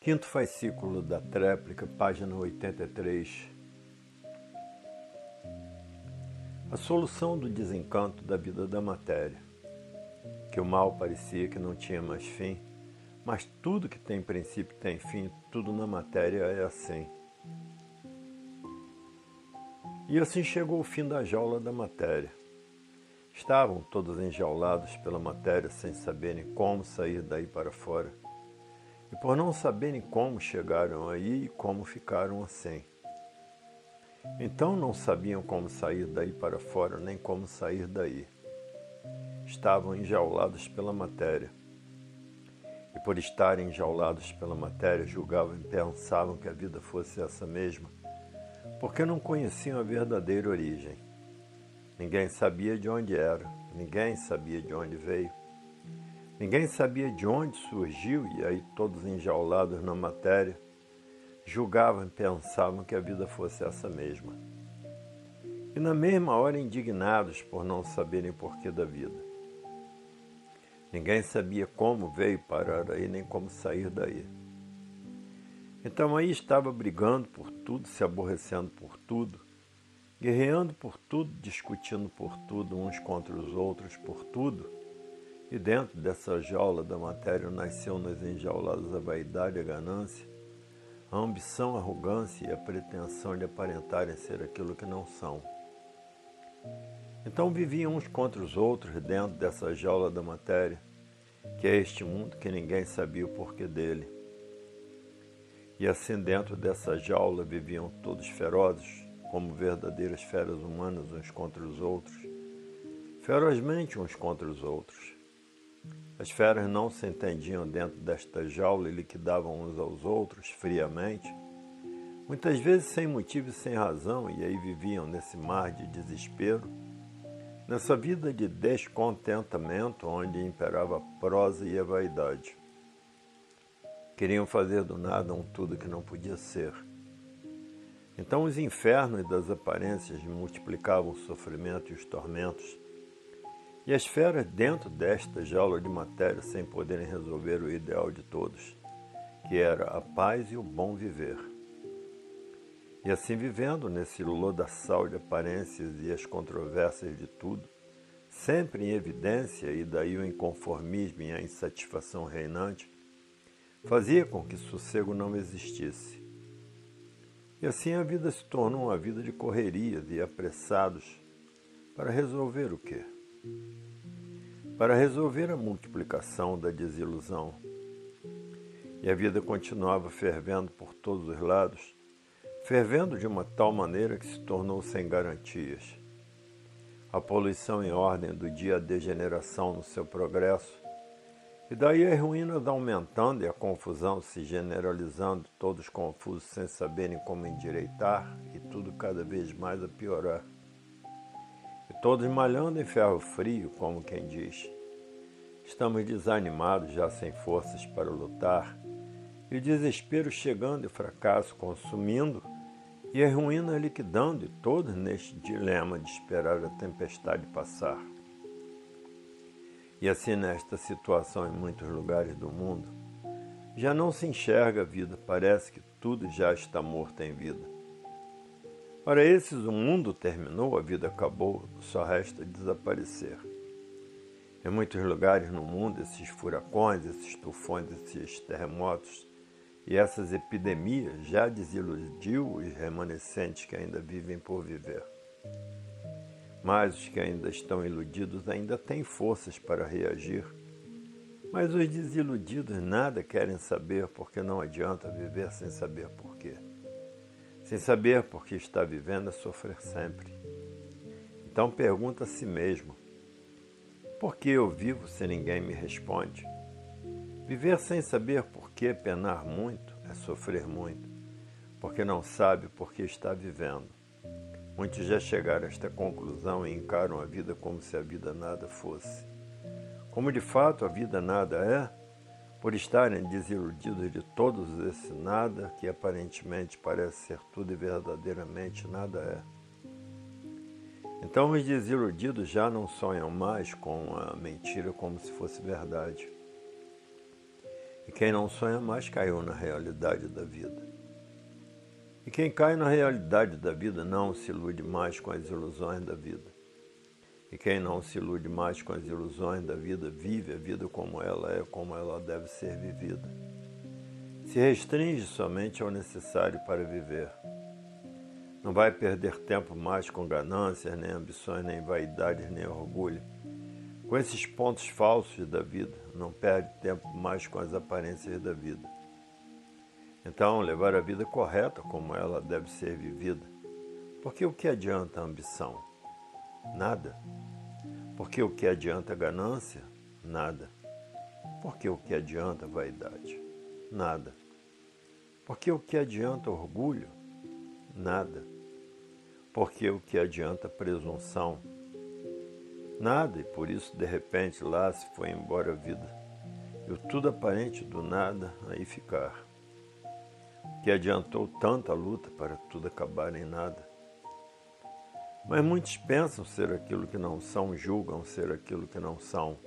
Quinto fascículo da tréplica, página 83. A solução do desencanto da vida da matéria. Que o mal parecia que não tinha mais fim, mas tudo que tem princípio tem fim, tudo na matéria é assim. E assim chegou o fim da jaula da matéria. Estavam todos enjaulados pela matéria sem saberem como sair daí para fora. Por não saberem como chegaram aí e como ficaram assim. Então não sabiam como sair daí para fora, nem como sair daí. Estavam enjaulados pela matéria. E por estarem enjaulados pela matéria, julgavam e pensavam que a vida fosse essa mesma porque não conheciam a verdadeira origem. Ninguém sabia de onde era, ninguém sabia de onde veio. Ninguém sabia de onde surgiu, e aí, todos enjaulados na matéria, julgavam e pensavam que a vida fosse essa mesma. E na mesma hora indignados por não saberem porquê da vida. Ninguém sabia como veio parar aí, nem como sair daí. Então aí estava brigando por tudo, se aborrecendo por tudo, guerreando por tudo, discutindo por tudo, uns contra os outros por tudo. E dentro dessa jaula da matéria nasceu nos enjaulados a vaidade, a ganância, a ambição, a arrogância e a pretensão de aparentarem ser aquilo que não são. Então viviam uns contra os outros dentro dessa jaula da matéria, que é este mundo que ninguém sabia o porquê dele e assim dentro dessa jaula viviam todos ferozes, como verdadeiras feras humanas uns contra os outros, ferozmente uns contra os outros. As feras não se entendiam dentro desta jaula e liquidavam uns aos outros friamente, muitas vezes sem motivo e sem razão, e aí viviam nesse mar de desespero, nessa vida de descontentamento onde imperava a prosa e a vaidade. Queriam fazer do nada um tudo que não podia ser. Então os infernos das aparências multiplicavam o sofrimento e os tormentos. E as feras dentro desta jaula de matéria sem poderem resolver o ideal de todos, que era a paz e o bom viver. E assim vivendo nesse lodaçal de aparências e as controvérsias de tudo, sempre em evidência e daí o inconformismo e a insatisfação reinante, fazia com que sossego não existisse. E assim a vida se tornou uma vida de correrias e apressados para resolver o quê? Para resolver a multiplicação da desilusão. E a vida continuava fervendo por todos os lados, fervendo de uma tal maneira que se tornou sem garantias. A poluição em ordem do dia a degeneração no seu progresso, e daí as ruínas aumentando e a confusão se generalizando, todos confusos sem saberem como endireitar e tudo cada vez mais a piorar. Todos malhando em ferro frio, como quem diz. Estamos desanimados, já sem forças para lutar, e o desespero chegando e o fracasso consumindo, e as ruínas liquidando, e todos neste dilema de esperar a tempestade passar. E assim, nesta situação em muitos lugares do mundo, já não se enxerga a vida, parece que tudo já está morto em vida. Para esses, o mundo terminou, a vida acabou, só resta desaparecer. Em muitos lugares no mundo, esses furacões, esses tufões, esses terremotos e essas epidemias já desiludiu os remanescentes que ainda vivem por viver mas os que ainda estão iludidos ainda têm forças para reagir. Mas os desiludidos nada querem saber porque não adianta viver sem saber porquê. Sem saber por que está vivendo é sofrer sempre. Então pergunta a si mesmo: por que eu vivo se ninguém me responde? Viver sem saber por que penar muito é sofrer muito, porque não sabe por que está vivendo. Muitos já chegaram a esta conclusão e encaram a vida como se a vida nada fosse. Como de fato a vida nada é, por estarem desiludidos de todos esse nada que aparentemente parece ser tudo e verdadeiramente nada é. Então os desiludidos já não sonham mais com a mentira como se fosse verdade. E quem não sonha mais caiu na realidade da vida. E quem cai na realidade da vida não se ilude mais com as ilusões da vida. E quem não se ilude mais com as ilusões da vida vive a vida como ela é, como ela deve ser vivida. Se restringe somente ao necessário para viver. Não vai perder tempo mais com ganâncias, nem ambições, nem vaidades, nem orgulho. Com esses pontos falsos da vida, não perde tempo mais com as aparências da vida. Então, levar a vida correta como ela deve ser vivida. Porque o que adianta a ambição? Nada. Porque o que adianta ganância? Nada. Porque o que adianta vaidade? Nada. Porque o que adianta orgulho? Nada. Porque o que adianta presunção? Nada, e por isso, de repente, lá se foi embora a vida. E o tudo aparente do nada aí ficar que adiantou tanta luta para tudo acabar em nada. Mas muitos pensam ser aquilo que não são, julgam ser aquilo que não são.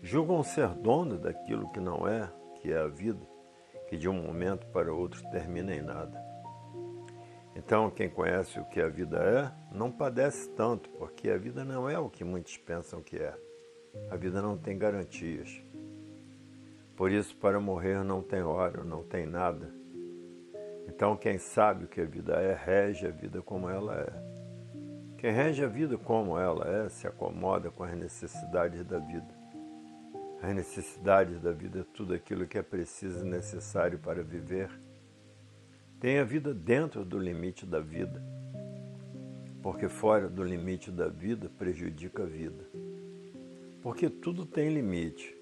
Julgam ser dono daquilo que não é, que é a vida, que de um momento para outro termina em nada. Então, quem conhece o que a vida é, não padece tanto, porque a vida não é o que muitos pensam que é. A vida não tem garantias. Por isso, para morrer não tem hora, não tem nada. Então, quem sabe o que a vida é, rege a vida como ela é. Quem rege a vida como ela é, se acomoda com as necessidades da vida. As necessidades da vida é tudo aquilo que é preciso e necessário para viver. Tem a vida dentro do limite da vida, porque fora do limite da vida prejudica a vida. Porque tudo tem limite.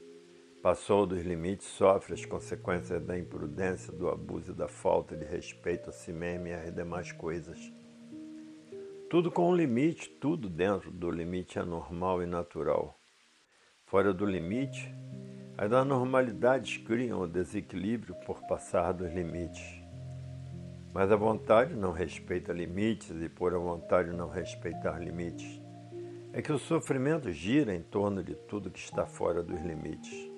Passou dos limites, sofre as consequências da imprudência, do abuso e da falta de respeito a si mesmo e às demais coisas. Tudo com um limite, tudo dentro do limite anormal e natural. Fora do limite, as anormalidades criam o desequilíbrio por passar dos limites. Mas a vontade não respeita limites e por a vontade não respeitar limites, é que o sofrimento gira em torno de tudo que está fora dos limites.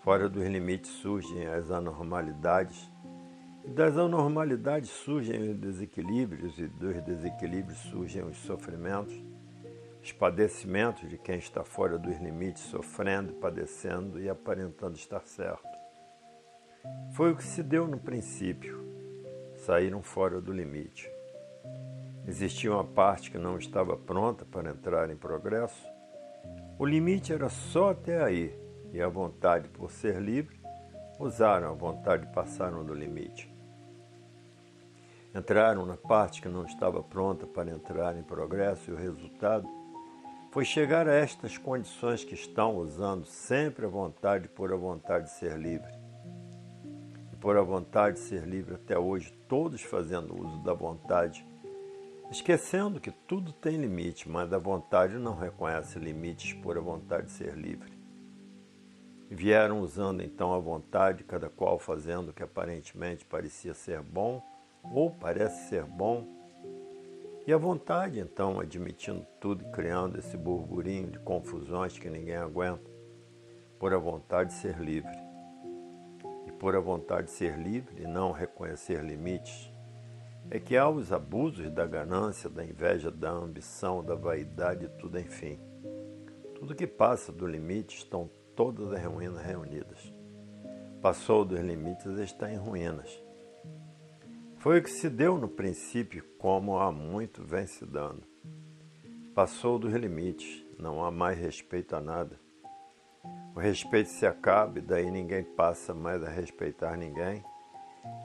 Fora dos limites surgem as anormalidades, das anormalidades surgem os desequilíbrios, e dos desequilíbrios surgem os sofrimentos, os padecimentos de quem está fora dos limites, sofrendo, padecendo e aparentando estar certo. Foi o que se deu no princípio, saíram fora do limite. Existia uma parte que não estava pronta para entrar em progresso. O limite era só até aí e a vontade por ser livre, usaram a vontade e passaram do limite. Entraram na parte que não estava pronta para entrar em progresso e o resultado foi chegar a estas condições que estão usando sempre a vontade por a vontade de ser livre. E por a vontade de ser livre até hoje, todos fazendo uso da vontade, esquecendo que tudo tem limite, mas a vontade não reconhece limites por a vontade de ser livre. Vieram usando então a vontade, cada qual fazendo o que aparentemente parecia ser bom ou parece ser bom. E a vontade, então, admitindo tudo e criando esse burburinho de confusões que ninguém aguenta, por a vontade de ser livre. E por a vontade de ser livre e não reconhecer limites, é que há os abusos da ganância, da inveja, da ambição, da vaidade, tudo enfim. Tudo que passa do limite estão todas as ruínas reunidas. Passou dos limites está em ruínas. Foi o que se deu no princípio, como há muito vem se dando. Passou dos limites, não há mais respeito a nada. O respeito se acaba e daí ninguém passa mais a respeitar ninguém,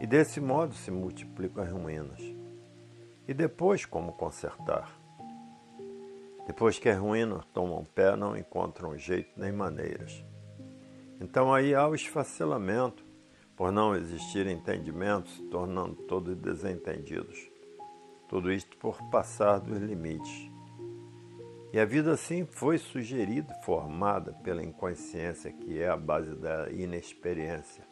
e desse modo se multiplicam as ruínas. E depois, como consertar? Depois que as ruínas tomam pé, não encontram jeito nem maneiras. Então aí há o esfacelamento, por não existir entendimento, se tornando todos desentendidos. Tudo isto por passar dos limites. E a vida assim foi sugerida, formada pela inconsciência, que é a base da inexperiência.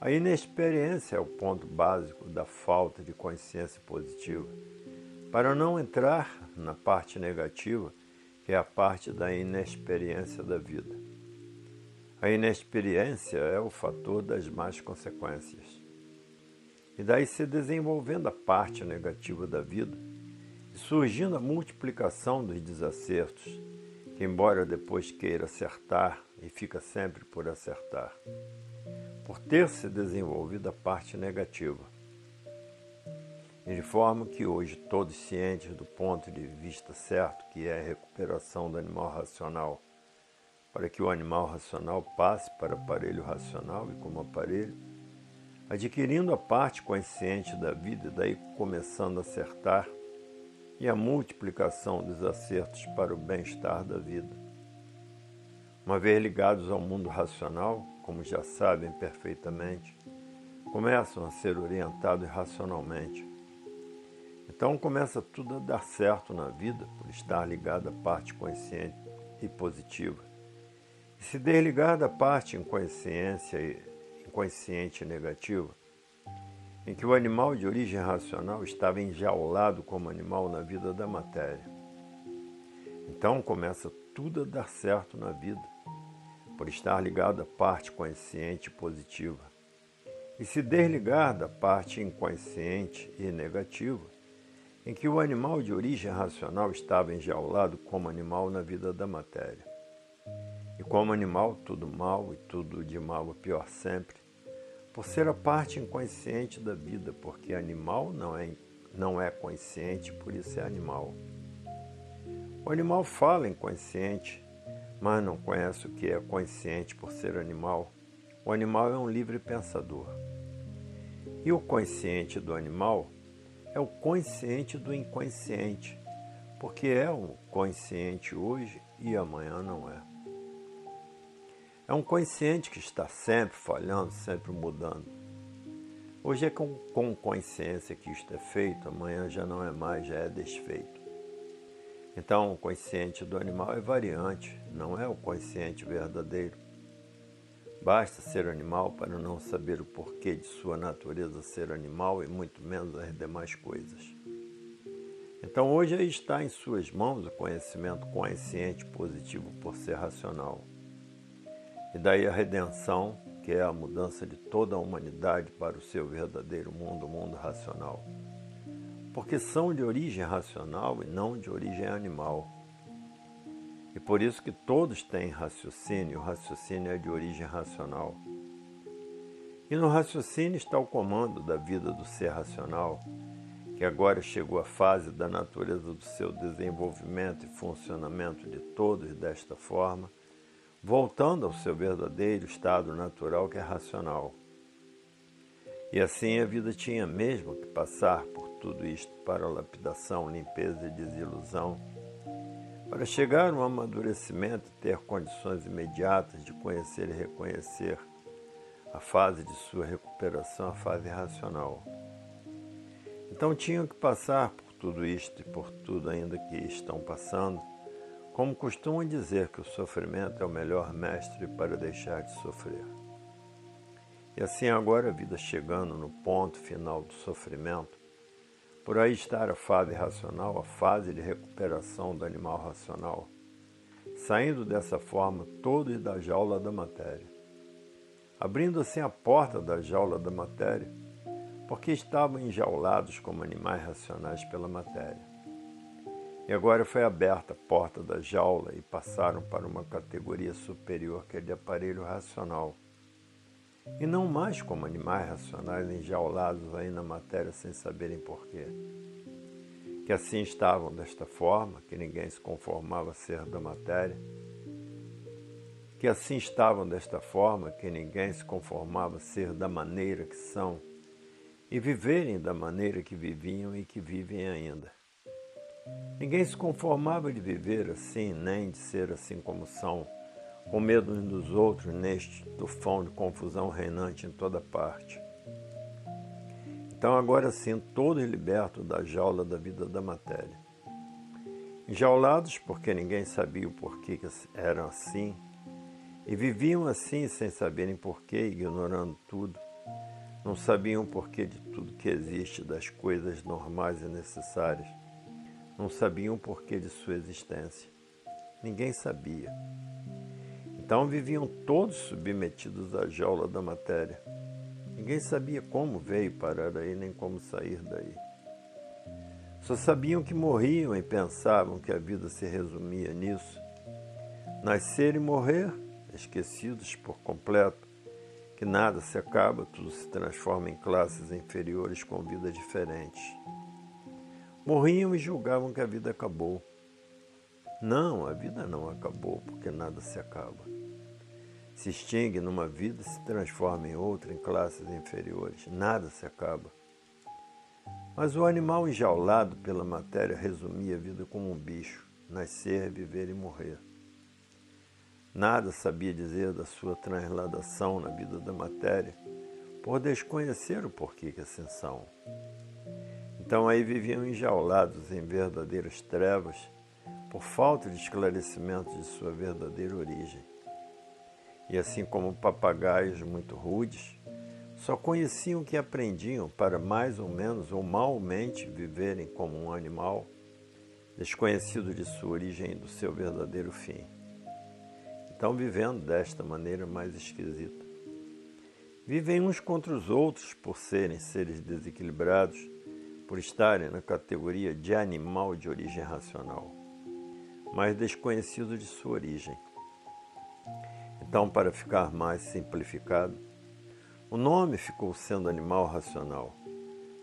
A inexperiência é o ponto básico da falta de consciência positiva. Para não entrar na parte negativa, que é a parte da inexperiência da vida. A inexperiência é o fator das más consequências. E daí se desenvolvendo a parte negativa da vida e surgindo a multiplicação dos desacertos, que embora depois queira acertar e fica sempre por acertar, por ter se desenvolvido a parte negativa. E de forma que hoje todos cientes do ponto de vista certo que é a recuperação do animal racional para que o animal racional passe para aparelho racional e como aparelho, adquirindo a parte consciente da vida e daí começando a acertar, e a multiplicação dos acertos para o bem-estar da vida. Uma vez ligados ao mundo racional, como já sabem perfeitamente, começam a ser orientados racionalmente. Então começa tudo a dar certo na vida por estar ligado à parte consciente e positiva e se desligar da parte inconsciente negativa, em que o animal de origem racional estava enjaulado como animal na vida da matéria. Então começa tudo a dar certo na vida, por estar ligado à parte consciente positiva. E se desligar da parte inconsciente e negativa, em que o animal de origem racional estava enjaulado como animal na vida da matéria. E como animal, tudo mal e tudo de mal a pior sempre, por ser a parte inconsciente da vida, porque animal não é, não é consciente, por isso é animal. O animal fala inconsciente, mas não conhece o que é consciente por ser animal. O animal é um livre pensador. E o consciente do animal é o consciente do inconsciente, porque é o consciente hoje e amanhã não é. É um consciente que está sempre falhando, sempre mudando. Hoje é com, com consciência que isto é feito, amanhã já não é mais, já é desfeito. Então, o consciente do animal é variante, não é o consciente verdadeiro. Basta ser animal para não saber o porquê de sua natureza ser animal e muito menos as demais coisas. Então, hoje está em suas mãos o conhecimento consciente positivo por ser racional. E daí a redenção, que é a mudança de toda a humanidade para o seu verdadeiro mundo, o mundo racional. Porque são de origem racional e não de origem animal. E por isso que todos têm raciocínio, o raciocínio é de origem racional. E no raciocínio está o comando da vida do ser racional, que agora chegou à fase da natureza do seu desenvolvimento e funcionamento de todos desta forma voltando ao seu verdadeiro estado natural que é racional. E assim a vida tinha mesmo que passar por tudo isto para lapidação, limpeza e desilusão, para chegar a um amadurecimento e ter condições imediatas de conhecer e reconhecer a fase de sua recuperação, a fase racional. Então tinham que passar por tudo isto e por tudo ainda que estão passando, como costumam dizer que o sofrimento é o melhor mestre para deixar de sofrer. E assim agora a vida chegando no ponto final do sofrimento, por aí estar a fase racional, a fase de recuperação do animal racional, saindo dessa forma todos da jaula da matéria, abrindo assim a porta da jaula da matéria, porque estavam enjaulados como animais racionais pela matéria. E agora foi aberta a porta da jaula e passaram para uma categoria superior que é de aparelho racional. E não mais como animais racionais enjaulados aí na matéria sem saberem porquê. Que assim estavam desta forma, que ninguém se conformava a ser da matéria. Que assim estavam desta forma, que ninguém se conformava a ser da maneira que são e viverem da maneira que viviam e que vivem ainda. Ninguém se conformava de viver assim, nem de ser assim como são, com medo uns dos outros neste tufão de confusão reinante em toda parte. Então, agora sim, todos libertos da jaula da vida da matéria. Enjaulados porque ninguém sabia o porquê que eram assim, e viviam assim sem saberem porquê, ignorando tudo. Não sabiam o porquê de tudo que existe, das coisas normais e necessárias não sabiam o porquê de sua existência. Ninguém sabia. Então viviam todos submetidos à jaula da matéria. Ninguém sabia como veio parar aí, nem como sair daí. Só sabiam que morriam e pensavam que a vida se resumia nisso. Nascer e morrer, esquecidos por completo, que nada se acaba, tudo se transforma em classes inferiores com vidas diferentes. Morriam e julgavam que a vida acabou. Não, a vida não acabou, porque nada se acaba. Se extingue numa vida se transforma em outra, em classes inferiores. Nada se acaba. Mas o animal enjaulado pela matéria resumia a vida como um bicho: nascer, viver e morrer. Nada sabia dizer da sua transladação na vida da matéria, por desconhecer o porquê que assim são. Então aí viviam enjaulados em verdadeiras trevas, por falta de esclarecimento de sua verdadeira origem. E assim como papagaios muito rudes, só conheciam o que aprendiam para mais ou menos ou malmente viverem como um animal, desconhecido de sua origem e do seu verdadeiro fim estão vivendo desta maneira mais esquisita. Vivem uns contra os outros por serem seres desequilibrados, por estarem na categoria de animal de origem racional, mas desconhecido de sua origem. Então, para ficar mais simplificado, o nome ficou sendo animal racional,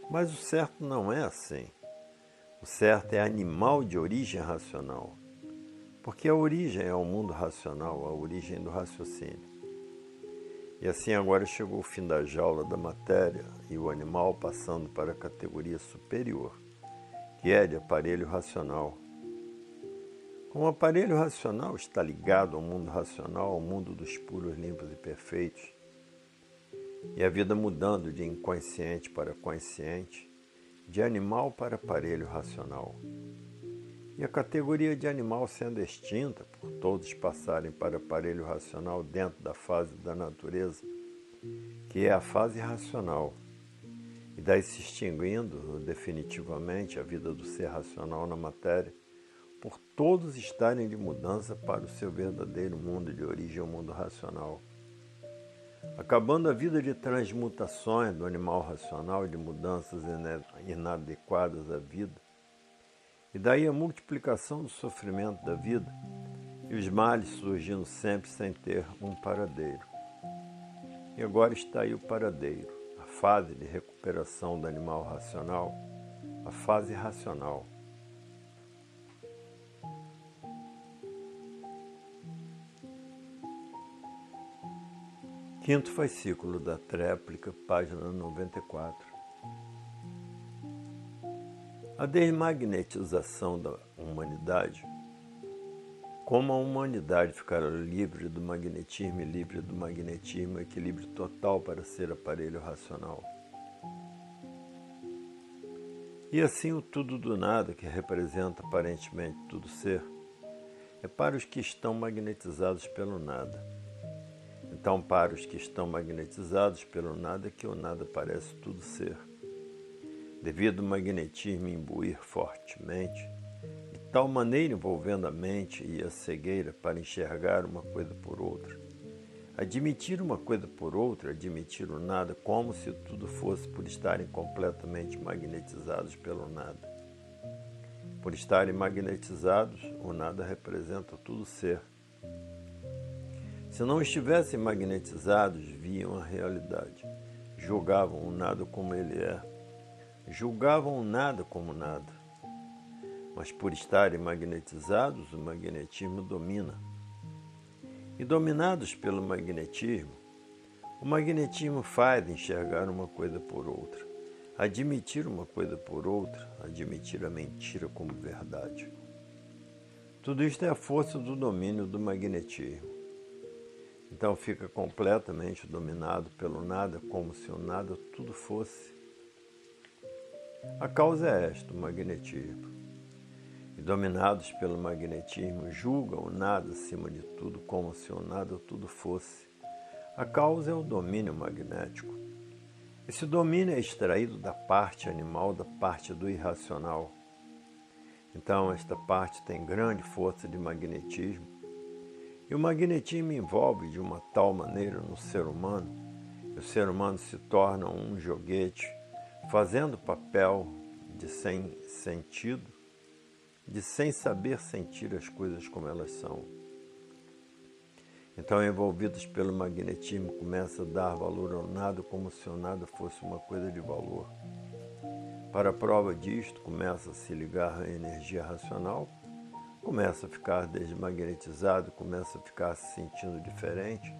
mas o certo não é assim. O certo é animal de origem racional porque a origem é o mundo racional, a origem do raciocínio. E assim agora chegou o fim da jaula da matéria e o animal passando para a categoria superior, que é de aparelho racional. Como o aparelho racional está ligado ao mundo racional, ao mundo dos puros, limpos e perfeitos, e a vida mudando de inconsciente para consciente, de animal para aparelho racional e a categoria de animal sendo extinta por todos passarem para aparelho racional dentro da fase da natureza, que é a fase racional, e daí se extinguindo definitivamente a vida do ser racional na matéria, por todos estarem de mudança para o seu verdadeiro mundo de origem, o mundo racional. Acabando a vida de transmutações do animal racional de mudanças inadequadas à vida, e daí a multiplicação do sofrimento da vida e os males surgindo sempre sem ter um paradeiro. E agora está aí o paradeiro, a fase de recuperação do animal racional, a fase racional. Quinto fascículo da tréplica, página 94. A desmagnetização da humanidade. Como a humanidade ficará livre do magnetismo e livre do magnetismo, equilíbrio total para ser aparelho racional. E assim o tudo do nada, que representa aparentemente tudo ser, é para os que estão magnetizados pelo nada. Então, para os que estão magnetizados pelo nada, que o nada parece tudo ser devido ao magnetismo imbuir fortemente, de tal maneira envolvendo a mente e a cegueira para enxergar uma coisa por outra. Admitir uma coisa por outra, admitir o nada, como se tudo fosse por estarem completamente magnetizados pelo nada. Por estarem magnetizados, o nada representa tudo ser. Se não estivessem magnetizados, viam a realidade, julgavam o nada como ele é julgavam nada como nada. Mas por estarem magnetizados, o magnetismo domina. E dominados pelo magnetismo, o magnetismo faz enxergar uma coisa por outra, admitir uma coisa por outra, admitir a mentira como verdade. Tudo isto é a força do domínio do magnetismo. Então fica completamente dominado pelo nada, como se o nada tudo fosse a causa é esta, o magnetismo. E dominados pelo magnetismo, julgam o nada acima de tudo como se o nada tudo fosse. A causa é o domínio magnético. Esse domínio é extraído da parte animal, da parte do irracional. Então, esta parte tem grande força de magnetismo E o magnetismo envolve de uma tal maneira no ser humano, que o ser humano se torna um joguete, fazendo papel de sem sentido, de sem saber sentir as coisas como elas são. Então, envolvidos pelo magnetismo, começa a dar valor ao nada como se o nada fosse uma coisa de valor. Para a prova disto, começa a se ligar à energia racional, começa a ficar desmagnetizado, começa a ficar se sentindo diferente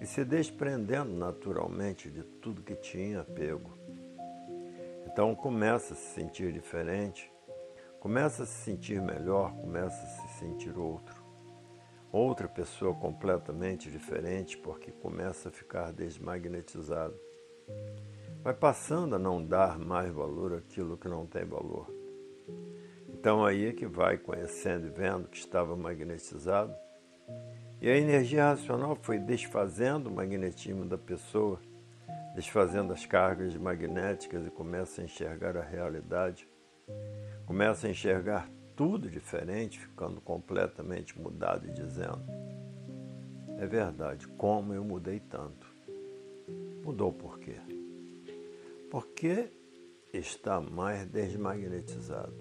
e se desprendendo naturalmente de tudo que tinha apego. Então começa a se sentir diferente, começa a se sentir melhor, começa a se sentir outro outra pessoa completamente diferente porque começa a ficar desmagnetizado. Vai passando a não dar mais valor àquilo que não tem valor. Então aí é que vai conhecendo e vendo que estava magnetizado. E a energia racional foi desfazendo o magnetismo da pessoa, desfazendo as cargas magnéticas e começa a enxergar a realidade. Começa a enxergar tudo diferente, ficando completamente mudado e dizendo: É verdade, como eu mudei tanto. Mudou por quê? Porque está mais desmagnetizado.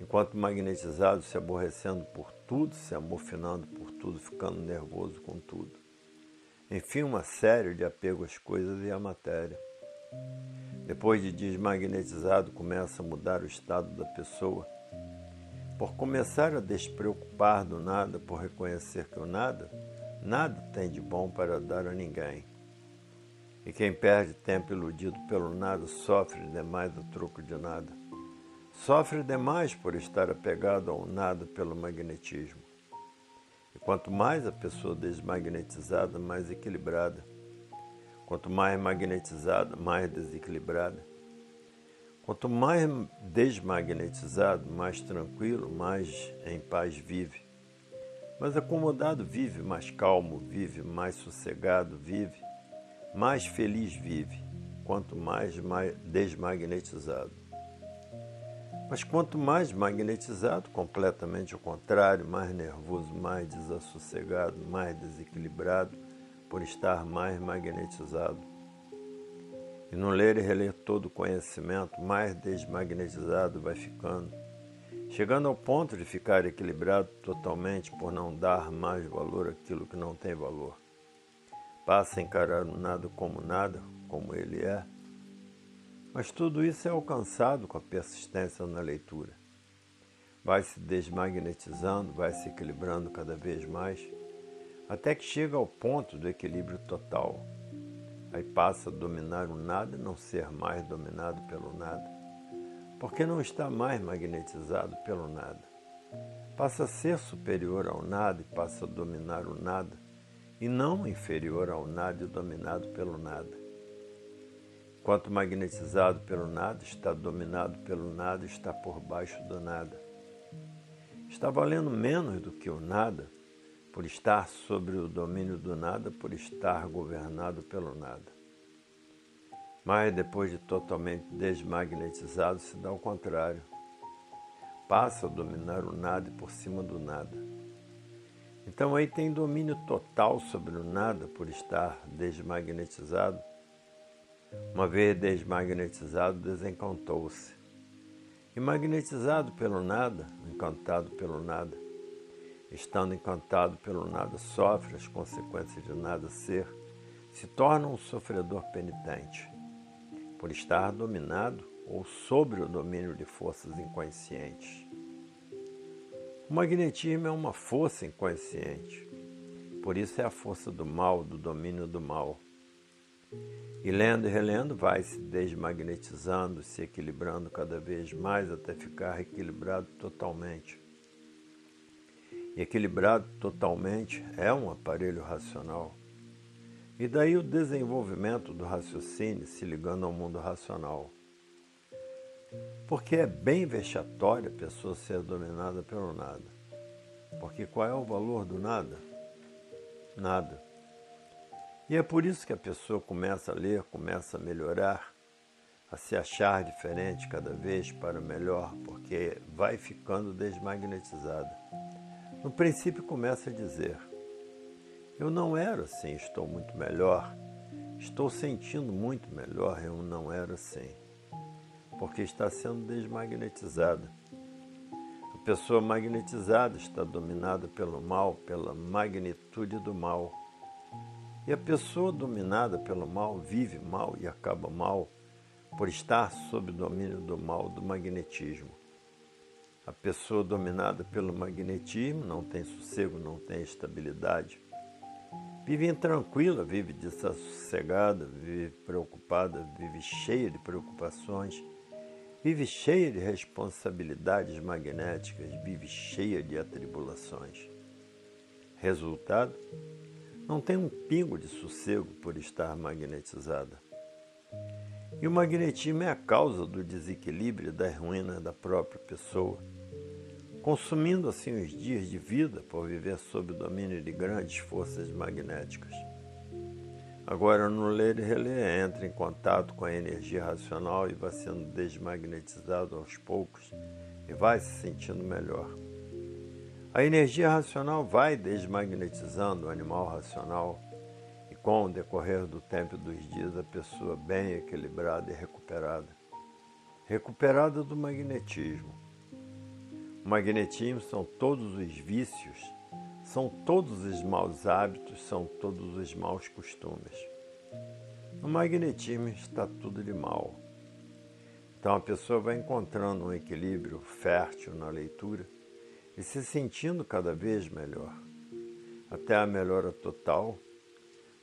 Enquanto magnetizado, se aborrecendo por tudo, se amofinando por tudo, ficando nervoso com tudo. Enfim, uma série de apego às coisas e à matéria. Depois de desmagnetizado, começa a mudar o estado da pessoa por começar a despreocupar do nada, por reconhecer que o nada, nada tem de bom para dar a ninguém. E quem perde tempo iludido pelo nada sofre demais a troco de nada. Sofre demais por estar apegado ao nada pelo magnetismo. Quanto mais a pessoa desmagnetizada, mais equilibrada. Quanto mais magnetizada, mais desequilibrada. Quanto mais desmagnetizado, mais tranquilo, mais em paz vive. Mais acomodado vive, mais calmo vive, mais sossegado vive, mais feliz vive, quanto mais desmagnetizado. Mas quanto mais magnetizado, completamente ao contrário, mais nervoso, mais desassossegado, mais desequilibrado, por estar mais magnetizado e no ler e reler todo o conhecimento, mais desmagnetizado vai ficando, chegando ao ponto de ficar equilibrado totalmente por não dar mais valor àquilo que não tem valor. Passa a encarar o nada como nada, como ele é. Mas tudo isso é alcançado com a persistência na leitura. Vai se desmagnetizando, vai se equilibrando cada vez mais, até que chega ao ponto do equilíbrio total Aí passa a dominar o nada e não ser mais dominado pelo nada, porque não está mais magnetizado pelo nada. Passa a ser superior ao nada e passa a dominar o nada, e não inferior ao nada e dominado pelo nada. Quanto magnetizado pelo nada, está dominado pelo nada, está por baixo do nada. Está valendo menos do que o nada, por estar sobre o domínio do nada, por estar governado pelo nada. Mas depois de totalmente desmagnetizado, se dá o contrário. Passa a dominar o nada e por cima do nada. Então aí tem domínio total sobre o nada por estar desmagnetizado. Uma vez desmagnetizado, desencantou-se. E magnetizado pelo nada, encantado pelo nada, estando encantado pelo nada, sofre as consequências de nada ser, se torna um sofredor penitente, por estar dominado ou sob o domínio de forças inconscientes. O magnetismo é uma força inconsciente, por isso é a força do mal, do domínio do mal. E lendo e relendo, vai se desmagnetizando, se equilibrando cada vez mais até ficar equilibrado totalmente e equilibrado totalmente é um aparelho racional. E daí o desenvolvimento do raciocínio se ligando ao mundo racional. Porque é bem vexatório a pessoa ser dominada pelo nada. Porque qual é o valor do nada? Nada. E é por isso que a pessoa começa a ler, começa a melhorar, a se achar diferente cada vez para melhor, porque vai ficando desmagnetizada No princípio começa a dizer: Eu não era assim, estou muito melhor. Estou sentindo muito melhor, eu não era assim. Porque está sendo desmagnetizada. A pessoa magnetizada está dominada pelo mal, pela magnitude do mal. E a pessoa dominada pelo mal vive mal e acaba mal por estar sob o domínio do mal, do magnetismo. A pessoa dominada pelo magnetismo não tem sossego, não tem estabilidade. Vive intranquila, vive desassossegada, vive preocupada, vive cheia de preocupações, vive cheia de responsabilidades magnéticas, vive cheia de atribulações. Resultado? Não tem um pingo de sossego por estar magnetizada. E o magnetismo é a causa do desequilíbrio e da ruína da própria pessoa, consumindo assim os dias de vida por viver sob o domínio de grandes forças magnéticas. Agora, no ler e reler, entra em contato com a energia racional e vai sendo desmagnetizado aos poucos e vai se sentindo melhor. A energia racional vai desmagnetizando o animal racional com o decorrer do tempo e dos dias, a pessoa bem equilibrada e recuperada. Recuperada do magnetismo. O magnetismo são todos os vícios, são todos os maus hábitos, são todos os maus costumes. No magnetismo está tudo de mal. Então a pessoa vai encontrando um equilíbrio fértil na leitura e se sentindo cada vez melhor, até a melhora total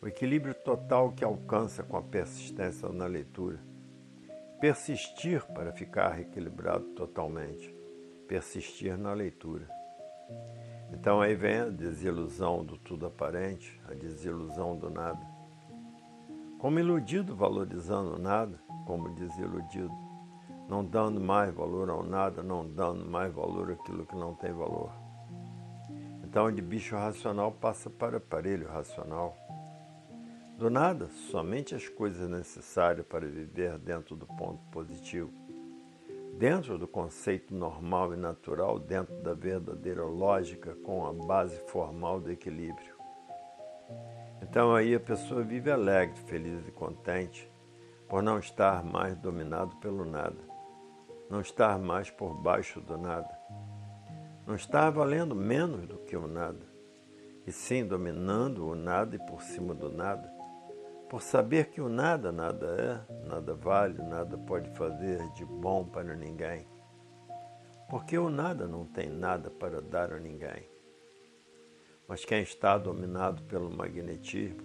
o equilíbrio total que alcança com a persistência na leitura. Persistir para ficar equilibrado totalmente. Persistir na leitura. Então aí vem a desilusão do tudo aparente, a desilusão do nada. Como iludido valorizando nada, como desiludido, não dando mais valor ao nada, não dando mais valor àquilo que não tem valor. Então de bicho racional passa para aparelho racional do nada, somente as coisas necessárias para viver dentro do ponto positivo, dentro do conceito normal e natural, dentro da verdadeira lógica com a base formal do equilíbrio. Então aí a pessoa vive alegre, feliz e contente por não estar mais dominado pelo nada, não estar mais por baixo do nada, não estar valendo menos do que o nada, e sim dominando o nada e por cima do nada por saber que o nada nada é, nada vale, nada pode fazer de bom para ninguém. Porque o nada não tem nada para dar a ninguém. Mas quem está dominado pelo magnetismo,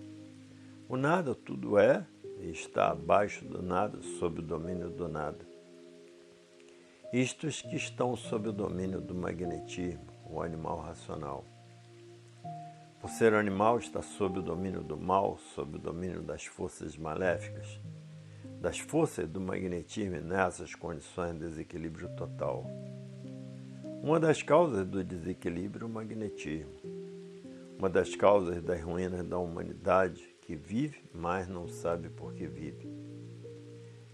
o nada tudo é e está abaixo do nada, sob o domínio do nada. Estes que estão sob o domínio do magnetismo, o animal racional. Por ser animal, está sob o domínio do mal, sob o domínio das forças maléficas, das forças do magnetismo nessas condições de desequilíbrio total. Uma das causas do desequilíbrio é o magnetismo. Uma das causas das ruínas da humanidade que vive, mas não sabe por que vive.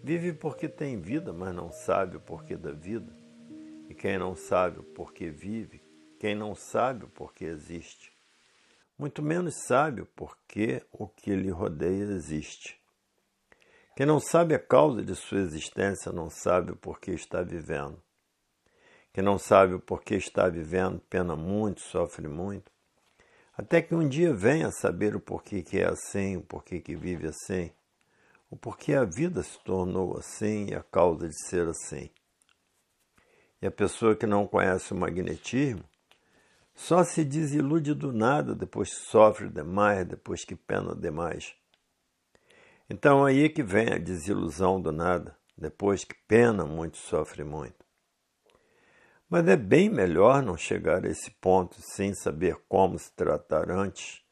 Vive porque tem vida, mas não sabe o porquê da vida. E quem não sabe o porquê vive, quem não sabe o porquê existe, muito menos sabe porque o que lhe rodeia existe. Quem não sabe a causa de sua existência não sabe o porquê está vivendo. Quem não sabe o porquê está vivendo pena muito, sofre muito, até que um dia venha saber o porquê que é assim, o porquê que vive assim, o porquê a vida se tornou assim e a causa de ser assim. E a pessoa que não conhece o magnetismo só se desilude do nada depois que sofre demais, depois que pena demais. Então aí é que vem a desilusão do nada, depois que pena muito, sofre muito. Mas é bem melhor não chegar a esse ponto sem saber como se tratar antes,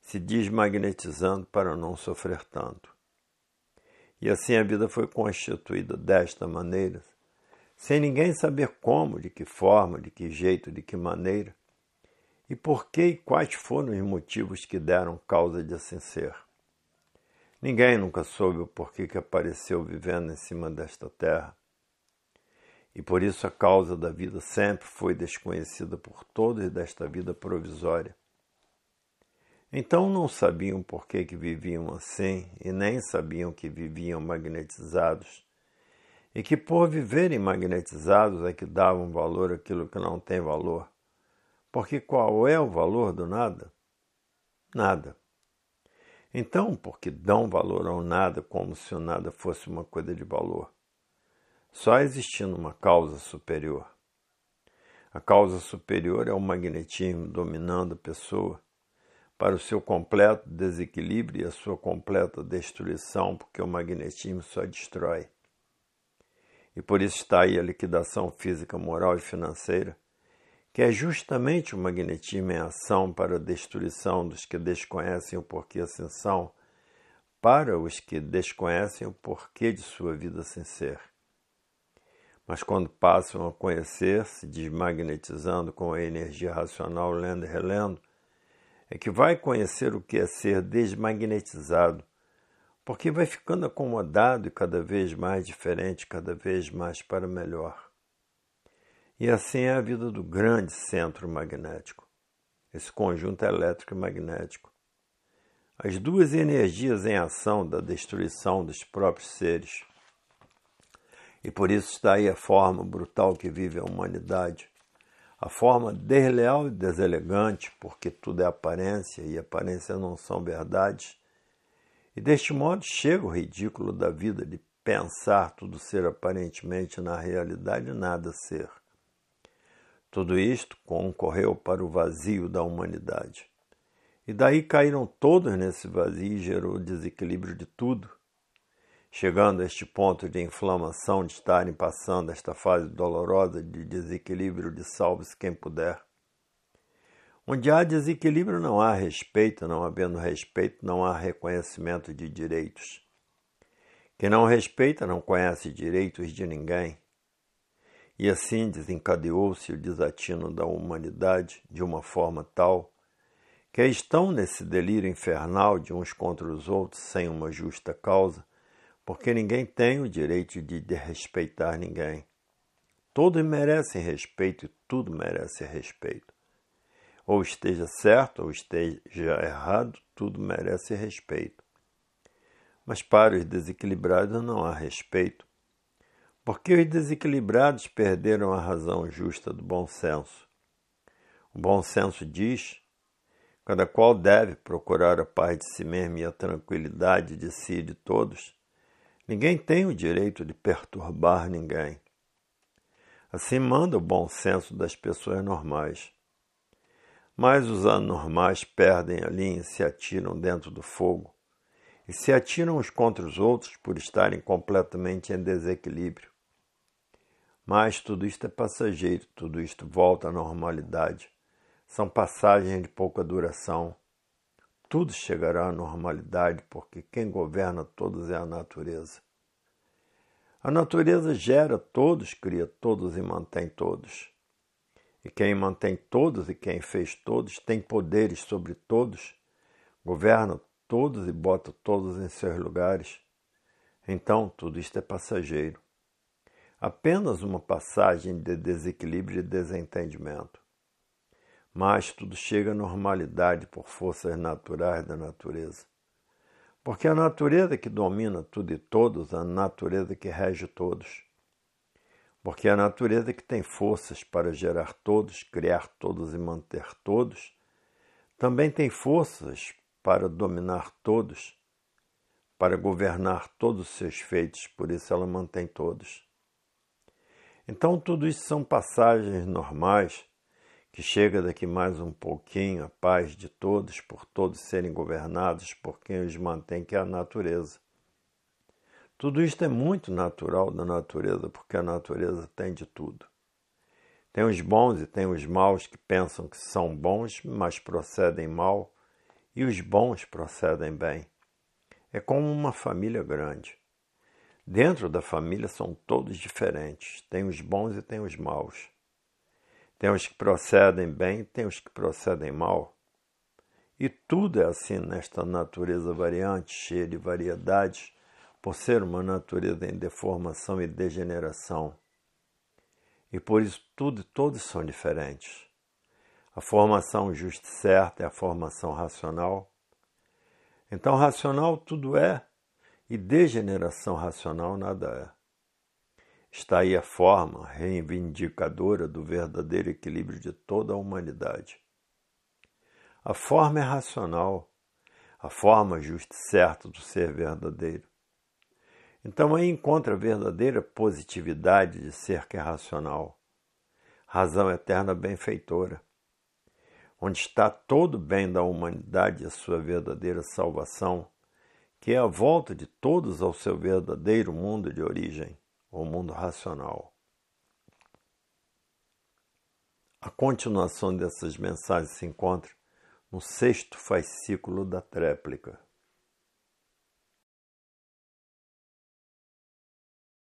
se desmagnetizando para não sofrer tanto. E assim a vida foi constituída desta maneira, sem ninguém saber como, de que forma, de que jeito, de que maneira, e por que e quais foram os motivos que deram causa de assim ser? Ninguém nunca soube o porquê que apareceu vivendo em cima desta terra. E por isso a causa da vida sempre foi desconhecida por todos desta vida provisória. Então não sabiam por que, que viviam assim e nem sabiam que viviam magnetizados. E que por viverem magnetizados é que davam valor àquilo que não tem valor. Porque qual é o valor do nada? Nada. Então, porque dão valor ao nada como se o nada fosse uma coisa de valor? Só existindo uma causa superior. A causa superior é o magnetismo dominando a pessoa para o seu completo desequilíbrio e a sua completa destruição, porque o magnetismo só destrói. E por isso está aí a liquidação física, moral e financeira, que é justamente o magnetismo em ação para a destruição dos que desconhecem o porquê assim são, para os que desconhecem o porquê de sua vida sem ser. Mas quando passam a conhecer-se, desmagnetizando com a energia racional, lendo e relendo, é que vai conhecer o que é ser desmagnetizado, porque vai ficando acomodado e cada vez mais diferente, cada vez mais para melhor. E assim é a vida do grande centro magnético, esse conjunto elétrico e magnético. As duas energias em ação da destruição dos próprios seres. E por isso está aí a forma brutal que vive a humanidade. A forma desleal e deselegante, porque tudo é aparência e aparência não são verdades. E deste modo chega o ridículo da vida de pensar tudo ser aparentemente na realidade nada ser. Tudo isto concorreu para o vazio da humanidade. E daí caíram todos nesse vazio e gerou desequilíbrio de tudo. Chegando a este ponto de inflamação, de estarem passando esta fase dolorosa de desequilíbrio de salve-se quem puder. Onde há desequilíbrio não há respeito, não havendo respeito não há reconhecimento de direitos. Quem não respeita não conhece direitos de ninguém. E assim desencadeou-se o desatino da humanidade de uma forma tal que estão nesse delírio infernal de uns contra os outros sem uma justa causa, porque ninguém tem o direito de respeitar ninguém. Todos merecem respeito e tudo merece respeito. Ou esteja certo ou esteja errado, tudo merece respeito. Mas para os desequilibrados não há respeito, porque os desequilibrados perderam a razão justa do bom senso. O bom senso diz: cada qual deve procurar a paz de si mesmo e a tranquilidade de si e de todos. Ninguém tem o direito de perturbar ninguém. Assim manda o bom senso das pessoas normais. Mas os anormais perdem a linha e se atiram dentro do fogo, e se atiram uns contra os outros por estarem completamente em desequilíbrio. Mas tudo isto é passageiro, tudo isto volta à normalidade. São passagens de pouca duração. Tudo chegará à normalidade, porque quem governa todos é a natureza. A natureza gera todos, cria todos e mantém todos. E quem mantém todos e quem fez todos tem poderes sobre todos, governa todos e bota todos em seus lugares. Então, tudo isto é passageiro apenas uma passagem de desequilíbrio e desentendimento. Mas tudo chega à normalidade por forças naturais da natureza. Porque a natureza que domina tudo e todos, a natureza que rege todos. Porque a natureza que tem forças para gerar todos, criar todos e manter todos, também tem forças para dominar todos, para governar todos os seus feitos, por isso ela mantém todos. Então, tudo isso são passagens normais que chega daqui mais um pouquinho a paz de todos, por todos serem governados por quem os mantém, que é a natureza. Tudo isto é muito natural da natureza, porque a natureza tem de tudo. Tem os bons e tem os maus que pensam que são bons, mas procedem mal, e os bons procedem bem. É como uma família grande. Dentro da família são todos diferentes. Tem os bons e tem os maus. Tem os que procedem bem tem os que procedem mal. E tudo é assim nesta natureza variante, cheia de variedades, por ser uma natureza em deformação e degeneração. E por isso tudo e todos são diferentes. A formação justa e certa é a formação racional. Então, racional tudo é, e degeneração racional nada é. Está aí a forma reivindicadora do verdadeiro equilíbrio de toda a humanidade. A forma é racional, a forma justa e certa do ser verdadeiro. Então aí encontra a verdadeira positividade de ser que é racional, razão eterna benfeitora, onde está todo o bem da humanidade e a sua verdadeira salvação, que é a volta de todos ao seu verdadeiro mundo de origem, o mundo racional. A continuação dessas mensagens se encontra no sexto fascículo da tréplica.